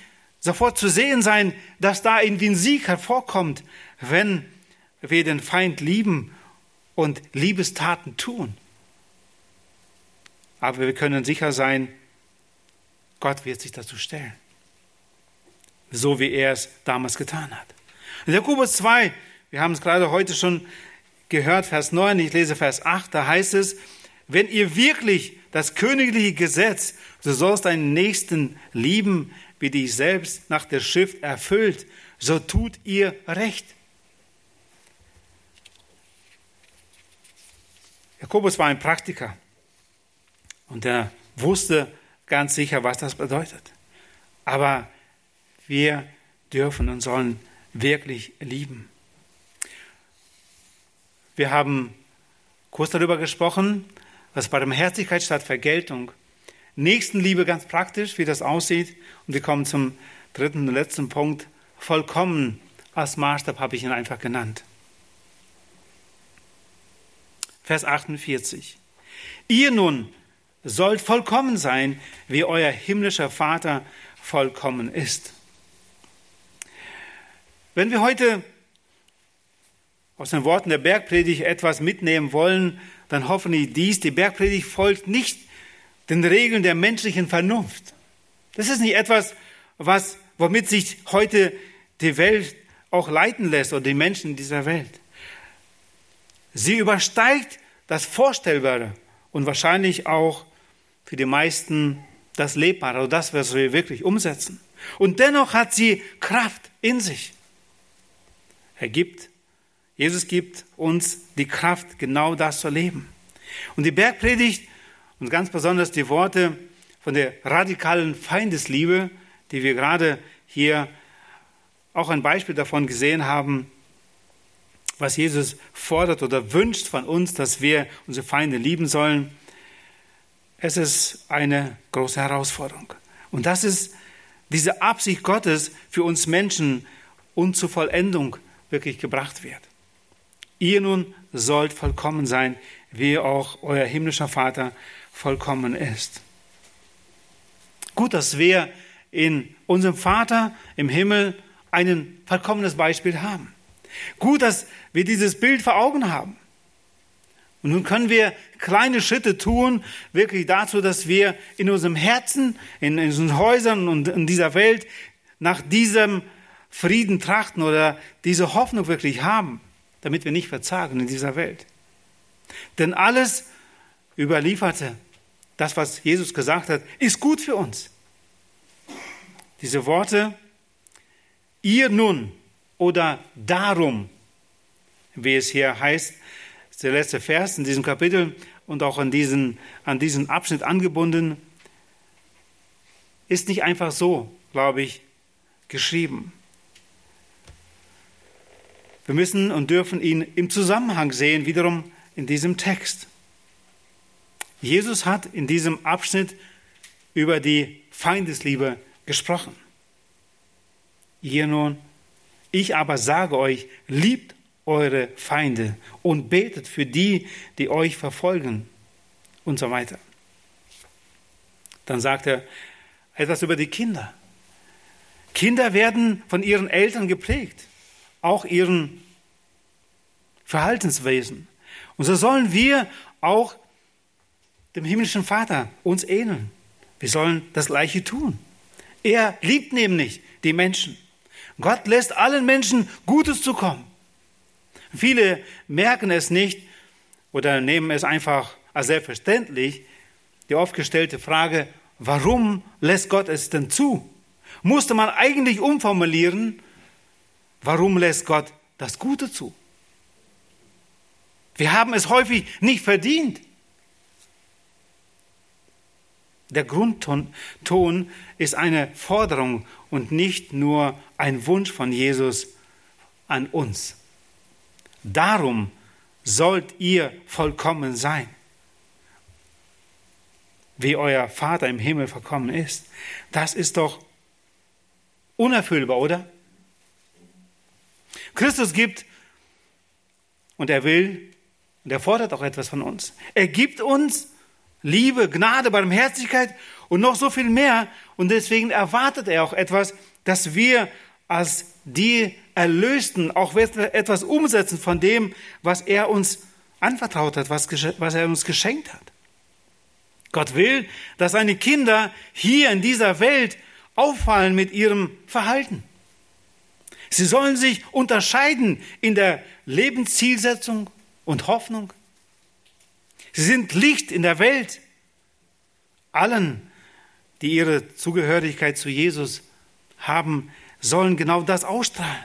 sofort zu sehen sein, dass da irgendwie ein Sieg hervorkommt, wenn wir den Feind lieben und Liebestaten tun. Aber wir können sicher sein, Gott wird sich dazu stellen so wie er es damals getan hat. In Jakobus 2, wir haben es gerade heute schon gehört, Vers 9, ich lese Vers 8, da heißt es, wenn ihr wirklich das königliche Gesetz, du sollst deinen Nächsten lieben, wie dich selbst nach der Schrift erfüllt, so tut ihr recht. Jakobus war ein Praktiker und er wusste ganz sicher, was das bedeutet. Aber wir dürfen und sollen wirklich lieben. Wir haben kurz darüber gesprochen, was bei Barmherzigkeit statt Vergeltung. Nächstenliebe ganz praktisch, wie das aussieht. Und wir kommen zum dritten und letzten Punkt. Vollkommen als Maßstab habe ich ihn einfach genannt. Vers 48. Ihr nun sollt vollkommen sein, wie euer himmlischer Vater vollkommen ist. Wenn wir heute aus den Worten der Bergpredigt etwas mitnehmen wollen, dann hoffentlich dies. Die Bergpredigt folgt nicht den Regeln der menschlichen Vernunft. Das ist nicht etwas, was, womit sich heute die Welt auch leiten lässt oder die Menschen in dieser Welt. Sie übersteigt das Vorstellbare und wahrscheinlich auch für die meisten das Lebbare oder das, was wir wirklich umsetzen. Und dennoch hat sie Kraft in sich. Er gibt, Jesus gibt uns die Kraft, genau das zu erleben. Und die Bergpredigt und ganz besonders die Worte von der radikalen Feindesliebe, die wir gerade hier auch ein Beispiel davon gesehen haben, was Jesus fordert oder wünscht von uns, dass wir unsere Feinde lieben sollen. Es ist eine große Herausforderung. Und das ist diese Absicht Gottes für uns Menschen und zur Vollendung wirklich gebracht wird. Ihr nun sollt vollkommen sein, wie auch euer himmlischer Vater vollkommen ist. Gut, dass wir in unserem Vater im Himmel ein vollkommenes Beispiel haben. Gut, dass wir dieses Bild vor Augen haben. Und nun können wir kleine Schritte tun, wirklich dazu, dass wir in unserem Herzen, in unseren Häusern und in dieser Welt nach diesem Frieden trachten oder diese Hoffnung wirklich haben, damit wir nicht verzagen in dieser Welt. Denn alles überlieferte, das, was Jesus gesagt hat, ist gut für uns. Diese Worte, ihr nun oder darum, wie es hier heißt, ist der letzte Vers in diesem Kapitel und auch an diesen, an diesen Abschnitt angebunden, ist nicht einfach so, glaube ich, geschrieben. Wir müssen und dürfen ihn im Zusammenhang sehen, wiederum in diesem Text. Jesus hat in diesem Abschnitt über die Feindesliebe gesprochen. Ihr nun, ich aber sage euch, liebt eure Feinde und betet für die, die euch verfolgen und so weiter. Dann sagt er etwas über die Kinder. Kinder werden von ihren Eltern geprägt, auch ihren Verhaltenswesen. Und so sollen wir auch dem himmlischen Vater uns ähneln. Wir sollen das Gleiche tun. Er liebt nämlich die Menschen. Gott lässt allen Menschen Gutes zukommen. Viele merken es nicht oder nehmen es einfach als selbstverständlich. Die oft gestellte Frage, warum lässt Gott es denn zu? Musste man eigentlich umformulieren, warum lässt Gott das Gute zu? Wir haben es häufig nicht verdient. Der Grundton ist eine Forderung und nicht nur ein Wunsch von Jesus an uns. Darum sollt ihr vollkommen sein, wie euer Vater im Himmel vollkommen ist. Das ist doch unerfüllbar, oder? Christus gibt und er will und er fordert auch etwas von uns. Er gibt uns Liebe, Gnade, Barmherzigkeit und noch so viel mehr. Und deswegen erwartet er auch etwas, dass wir als die Erlösten auch etwas umsetzen von dem, was er uns anvertraut hat, was, was er uns geschenkt hat. Gott will, dass seine Kinder hier in dieser Welt auffallen mit ihrem Verhalten. Sie sollen sich unterscheiden in der Lebenszielsetzung und Hoffnung, Sie sind Licht in der Welt. Allen, die ihre Zugehörigkeit zu Jesus haben, sollen genau das ausstrahlen.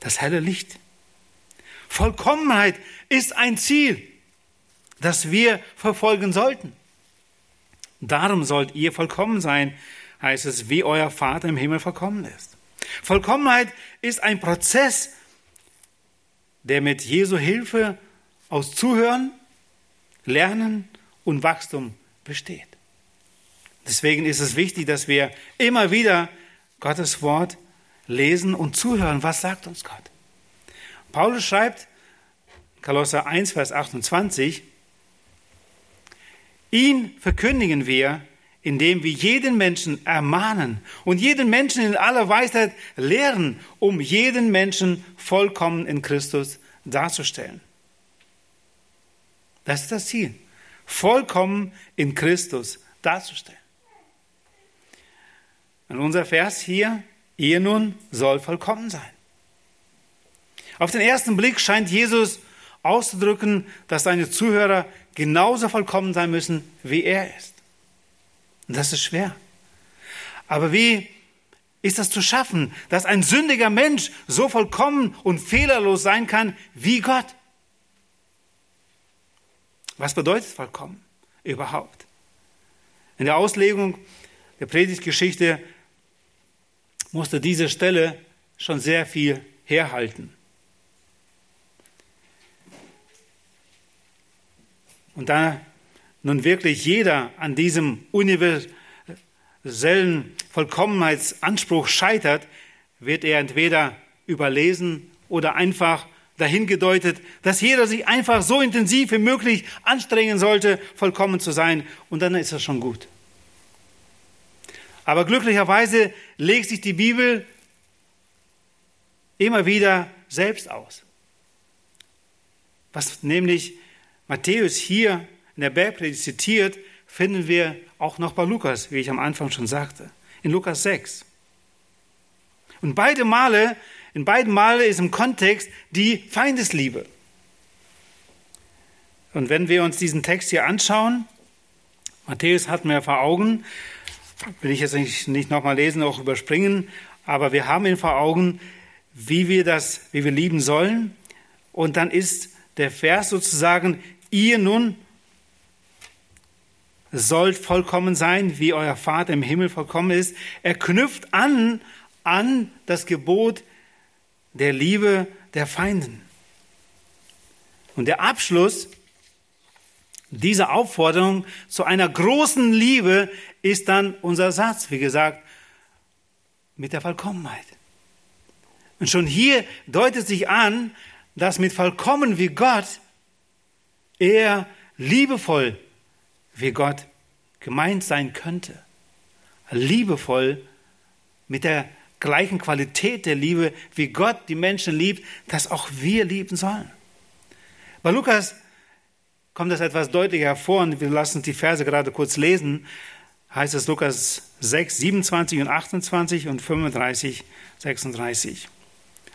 Das helle Licht. Vollkommenheit ist ein Ziel, das wir verfolgen sollten. Darum sollt ihr vollkommen sein, heißt es, wie euer Vater im Himmel vollkommen ist. Vollkommenheit ist ein Prozess, der mit Jesu Hilfe aus Zuhören, Lernen und Wachstum besteht. Deswegen ist es wichtig, dass wir immer wieder Gottes Wort lesen und zuhören. Was sagt uns Gott? Paulus schreibt, Kolosser 1, Vers 28, ihn verkündigen wir, indem wir jeden Menschen ermahnen und jeden Menschen in aller Weisheit lehren, um jeden Menschen vollkommen in Christus darzustellen. Das ist das Ziel. Vollkommen in Christus darzustellen. Und unser Vers hier, ihr nun soll vollkommen sein. Auf den ersten Blick scheint Jesus auszudrücken, dass seine Zuhörer genauso vollkommen sein müssen, wie er ist. Und das ist schwer. Aber wie ist das zu schaffen, dass ein sündiger Mensch so vollkommen und fehlerlos sein kann wie Gott? Was bedeutet vollkommen überhaupt? In der Auslegung der Predigtgeschichte musste diese Stelle schon sehr viel herhalten. Und da nun wirklich jeder an diesem universellen Vollkommenheitsanspruch scheitert, wird er entweder überlesen oder einfach dahingedeutet, dass jeder sich einfach so intensiv wie möglich anstrengen sollte, vollkommen zu sein, und dann ist das schon gut. Aber glücklicherweise legt sich die Bibel immer wieder selbst aus. Was nämlich Matthäus hier in der Bergpredigt zitiert, finden wir auch noch bei Lukas, wie ich am Anfang schon sagte, in Lukas 6. Und beide Male, in beiden Male ist im Kontext die Feindesliebe. Und wenn wir uns diesen Text hier anschauen, Matthäus hat mir vor Augen, will ich jetzt nicht, nochmal lesen, auch überspringen, aber wir haben ihn vor Augen, wie wir das, wie wir lieben sollen. Und dann ist der Vers sozusagen, ihr nun sollt vollkommen sein, wie euer Vater im Himmel vollkommen ist. Er knüpft an an das Gebot der Liebe der Feinden. Und der Abschluss dieser Aufforderung zu einer großen Liebe ist dann unser Satz, wie gesagt, mit der Vollkommenheit. Und schon hier deutet sich an, dass mit vollkommen wie Gott er liebevoll wie Gott gemeint sein könnte. Liebevoll mit der gleichen Qualität der Liebe, wie Gott die Menschen liebt, dass auch wir lieben sollen. Bei Lukas kommt das etwas deutlicher hervor und wir lassen die Verse gerade kurz lesen. Heißt es Lukas 6, 27 und 28 und 35, 36.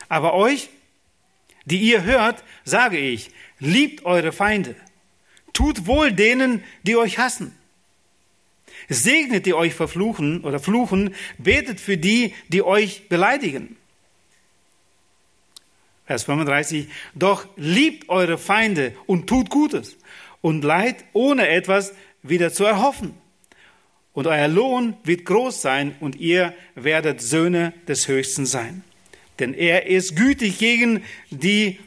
Aber euch, die ihr hört, sage ich, liebt eure Feinde Tut wohl denen, die euch hassen. Segnet die euch verfluchen oder fluchen, betet für die, die euch beleidigen. Vers 35. Doch liebt eure Feinde und tut Gutes und leid ohne etwas wieder zu erhoffen. Und euer Lohn wird groß sein und ihr werdet Söhne des Höchsten sein. Denn er ist gütig gegen die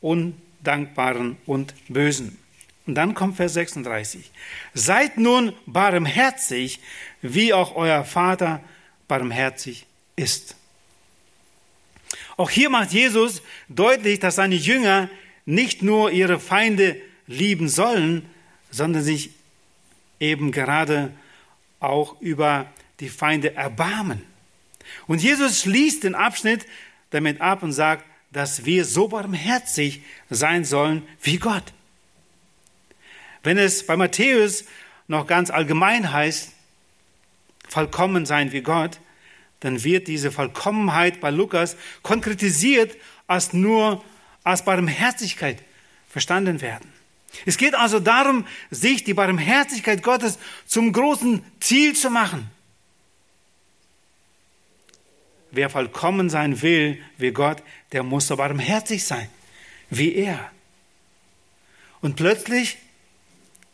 Undankbaren und Bösen. Und dann kommt Vers 36. Seid nun barmherzig, wie auch euer Vater barmherzig ist. Auch hier macht Jesus deutlich, dass seine Jünger nicht nur ihre Feinde lieben sollen, sondern sich eben gerade auch über die Feinde erbarmen. Und Jesus schließt den Abschnitt damit ab und sagt, dass wir so barmherzig sein sollen wie Gott. Wenn es bei Matthäus noch ganz allgemein heißt, vollkommen sein wie Gott, dann wird diese Vollkommenheit bei Lukas konkretisiert als nur als Barmherzigkeit verstanden werden. Es geht also darum, sich die Barmherzigkeit Gottes zum großen Ziel zu machen. Wer vollkommen sein will wie Gott, der muss so barmherzig sein wie er. Und plötzlich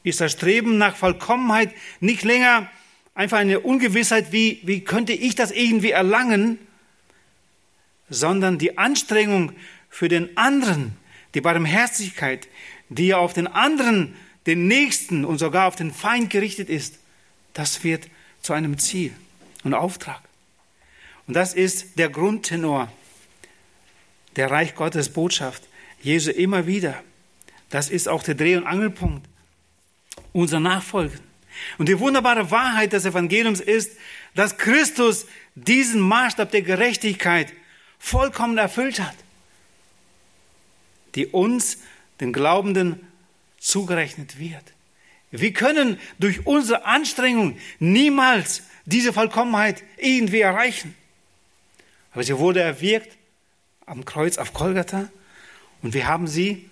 ist das Streben nach Vollkommenheit nicht länger einfach eine Ungewissheit, wie, wie könnte ich das irgendwie erlangen, sondern die Anstrengung für den anderen, die Barmherzigkeit, die auf den anderen, den Nächsten und sogar auf den Feind gerichtet ist, das wird zu einem Ziel und Auftrag. Und das ist der Grundtenor der Reich Gottes Botschaft. Jesu immer wieder. Das ist auch der Dreh- und Angelpunkt unser Nachfolgen. Und die wunderbare Wahrheit des Evangeliums ist, dass Christus diesen Maßstab der Gerechtigkeit vollkommen erfüllt hat, die uns, den Glaubenden, zugerechnet wird. Wir können durch unsere Anstrengung niemals diese Vollkommenheit irgendwie erreichen. Aber sie wurde erwirkt am Kreuz auf Golgatha und wir haben sie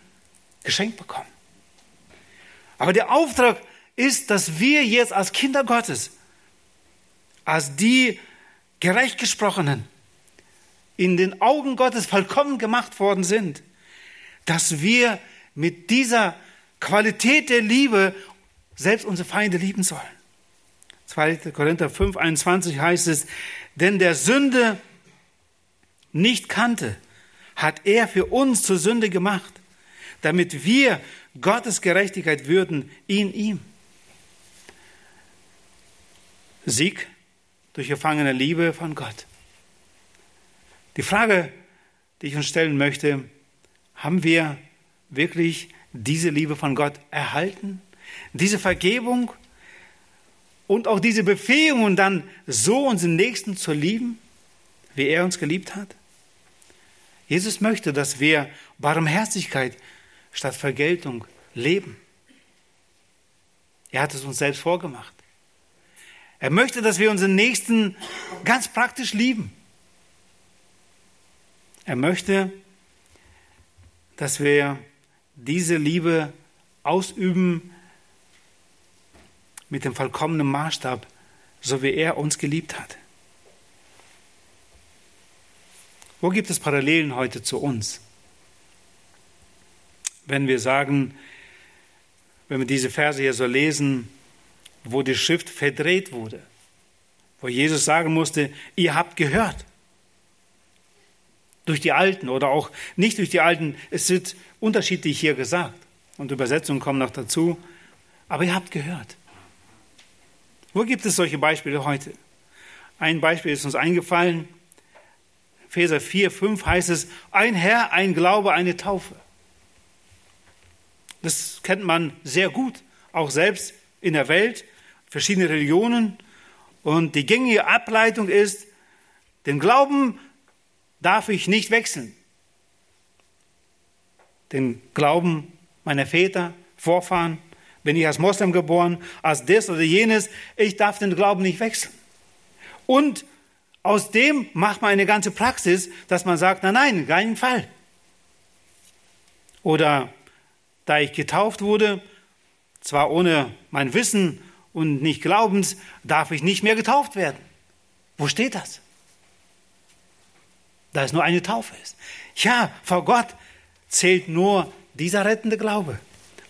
geschenkt bekommen. Aber der Auftrag ist, dass wir jetzt als Kinder Gottes, als die gerecht gesprochenen, in den Augen Gottes vollkommen gemacht worden sind, dass wir mit dieser Qualität der Liebe selbst unsere Feinde lieben sollen. 2. Korinther 5, 21 heißt es, denn der Sünde nicht kannte, hat er für uns zur Sünde gemacht, damit wir Gottes Gerechtigkeit würden in ihm. Sieg durch gefangene Liebe von Gott. Die Frage, die ich uns stellen möchte, haben wir wirklich diese Liebe von Gott erhalten? Diese Vergebung und auch diese Befähigung, dann so unseren Nächsten zu lieben, wie er uns geliebt hat? Jesus möchte, dass wir Barmherzigkeit statt Vergeltung leben. Er hat es uns selbst vorgemacht. Er möchte, dass wir unseren Nächsten ganz praktisch lieben. Er möchte, dass wir diese Liebe ausüben mit dem vollkommenen Maßstab, so wie er uns geliebt hat. Wo gibt es Parallelen heute zu uns? Wenn wir sagen, wenn wir diese Verse hier so lesen, wo die Schrift verdreht wurde, wo Jesus sagen musste, ihr habt gehört. Durch die Alten oder auch nicht durch die Alten, es wird unterschiedlich hier gesagt und Übersetzungen kommen noch dazu, aber ihr habt gehört. Wo gibt es solche Beispiele heute? Ein Beispiel ist uns eingefallen, Epheser 4, 5 heißt es, ein Herr, ein Glaube, eine Taufe. Das kennt man sehr gut, auch selbst in der Welt, verschiedene Religionen. Und die gängige Ableitung ist, den Glauben darf ich nicht wechseln. Den Glauben meiner Väter, Vorfahren, bin ich als Moslem geboren, als das oder jenes, ich darf den Glauben nicht wechseln. Und aus dem macht man eine ganze Praxis, dass man sagt, nein, nein, keinen Fall. Oder da ich getauft wurde, zwar ohne mein Wissen und nicht glaubens, darf ich nicht mehr getauft werden. Wo steht das? Da es nur eine Taufe ist. Ja, vor Gott zählt nur dieser rettende Glaube.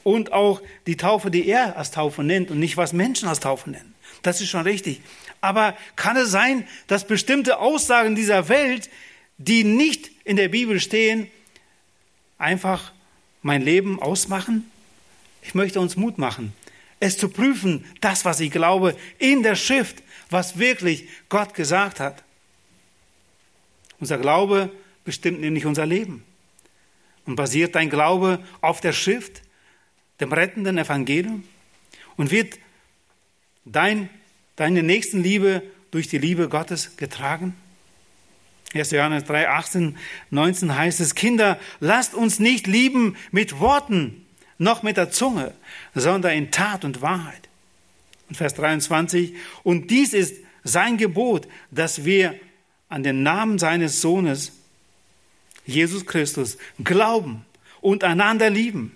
Und auch die Taufe, die er als Taufe nennt und nicht was Menschen als Taufe nennen. Das ist schon richtig. Aber kann es sein, dass bestimmte Aussagen dieser Welt, die nicht in der Bibel stehen, einfach mein Leben ausmachen? Ich möchte uns Mut machen, es zu prüfen, das, was ich glaube, in der Schrift, was wirklich Gott gesagt hat. Unser Glaube bestimmt nämlich unser Leben. Und basiert dein Glaube auf der Schrift, dem rettenden Evangelium? Und wird dein deine Nächstenliebe durch die Liebe Gottes getragen? 1. Johannes 3, 18, 19 heißt es, Kinder, lasst uns nicht lieben mit Worten, noch mit der Zunge, sondern in Tat und Wahrheit. Und Vers 23, und dies ist sein Gebot, dass wir an den Namen seines Sohnes, Jesus Christus, glauben und einander lieben,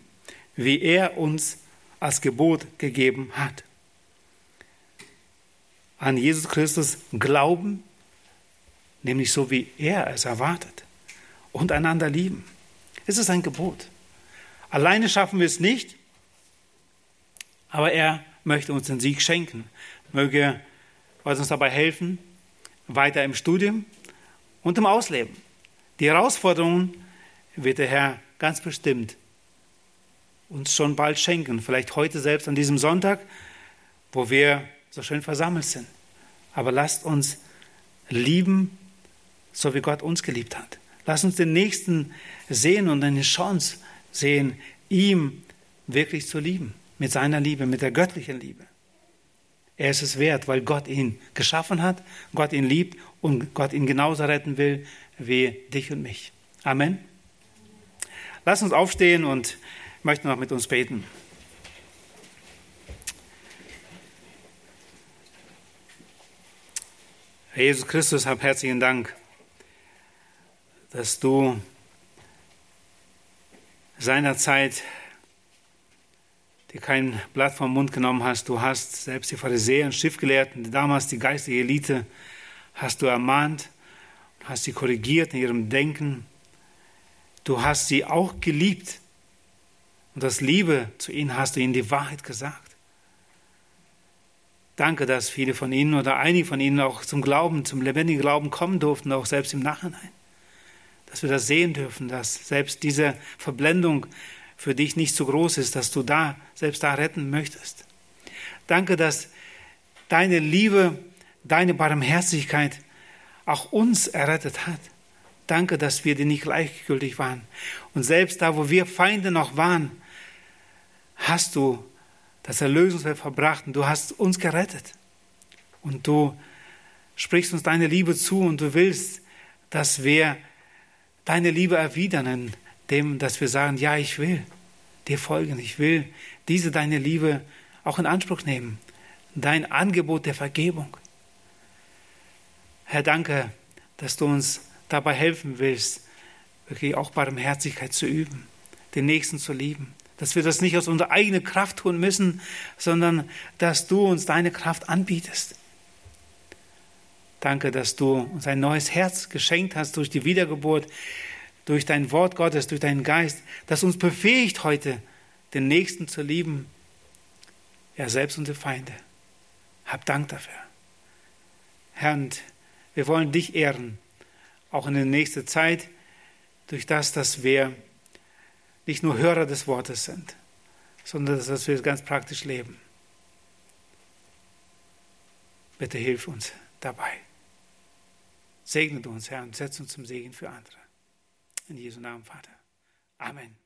wie er uns als Gebot gegeben hat an Jesus Christus glauben, nämlich so wie er es erwartet, und einander lieben. Es ist ein Gebot. Alleine schaffen wir es nicht, aber er möchte uns den Sieg schenken. Möge Gott uns dabei helfen, weiter im Studium und im Ausleben. Die Herausforderungen wird der Herr ganz bestimmt uns schon bald schenken. Vielleicht heute selbst an diesem Sonntag, wo wir so schön versammelt sind. Aber lasst uns lieben, so wie Gott uns geliebt hat. Lasst uns den Nächsten sehen und eine Chance sehen, ihm wirklich zu lieben, mit seiner Liebe, mit der göttlichen Liebe. Er ist es wert, weil Gott ihn geschaffen hat, Gott ihn liebt und Gott ihn genauso retten will wie dich und mich. Amen. Lass uns aufstehen und möchte noch mit uns beten. Herr Jesus Christus, hab herzlichen Dank, dass du seinerzeit dir kein Blatt vom Mund genommen hast. Du hast selbst die Pharisäer und Schriftgelehrten, damals die geistige Elite, hast du ermahnt hast sie korrigiert in ihrem Denken. Du hast sie auch geliebt. Und aus Liebe zu ihnen hast du ihnen die Wahrheit gesagt. Danke, dass viele von ihnen oder einige von ihnen auch zum Glauben, zum lebendigen Glauben kommen durften, auch selbst im Nachhinein. Dass wir das sehen dürfen, dass selbst diese Verblendung für dich nicht so groß ist, dass du da, selbst da retten möchtest. Danke, dass deine Liebe, deine Barmherzigkeit auch uns errettet hat. Danke, dass wir dir nicht gleichgültig waren. Und selbst da, wo wir Feinde noch waren, hast du das Erlösungswerk verbracht und du hast uns gerettet. Und du sprichst uns deine Liebe zu und du willst, dass wir deine Liebe erwidern, dem, dass wir sagen, ja, ich will dir folgen, ich will diese deine Liebe auch in Anspruch nehmen, dein Angebot der Vergebung. Herr, danke, dass du uns dabei helfen willst, wirklich auch Barmherzigkeit zu üben, den Nächsten zu lieben, dass wir das nicht aus unserer eigenen Kraft tun müssen, sondern dass du uns deine Kraft anbietest. Danke, dass du uns ein neues Herz geschenkt hast durch die Wiedergeburt, durch dein Wort Gottes, durch deinen Geist, das uns befähigt heute, den Nächsten zu lieben, ja selbst unsere Feinde. Hab Dank dafür. Herr, und wir wollen dich ehren, auch in der nächsten Zeit, durch das, dass wir nicht nur Hörer des Wortes sind, sondern dass wir es ganz praktisch leben. Bitte hilf uns dabei. Segne uns, Herr, und setz uns zum Segen für andere. In Jesu Namen, Vater. Amen.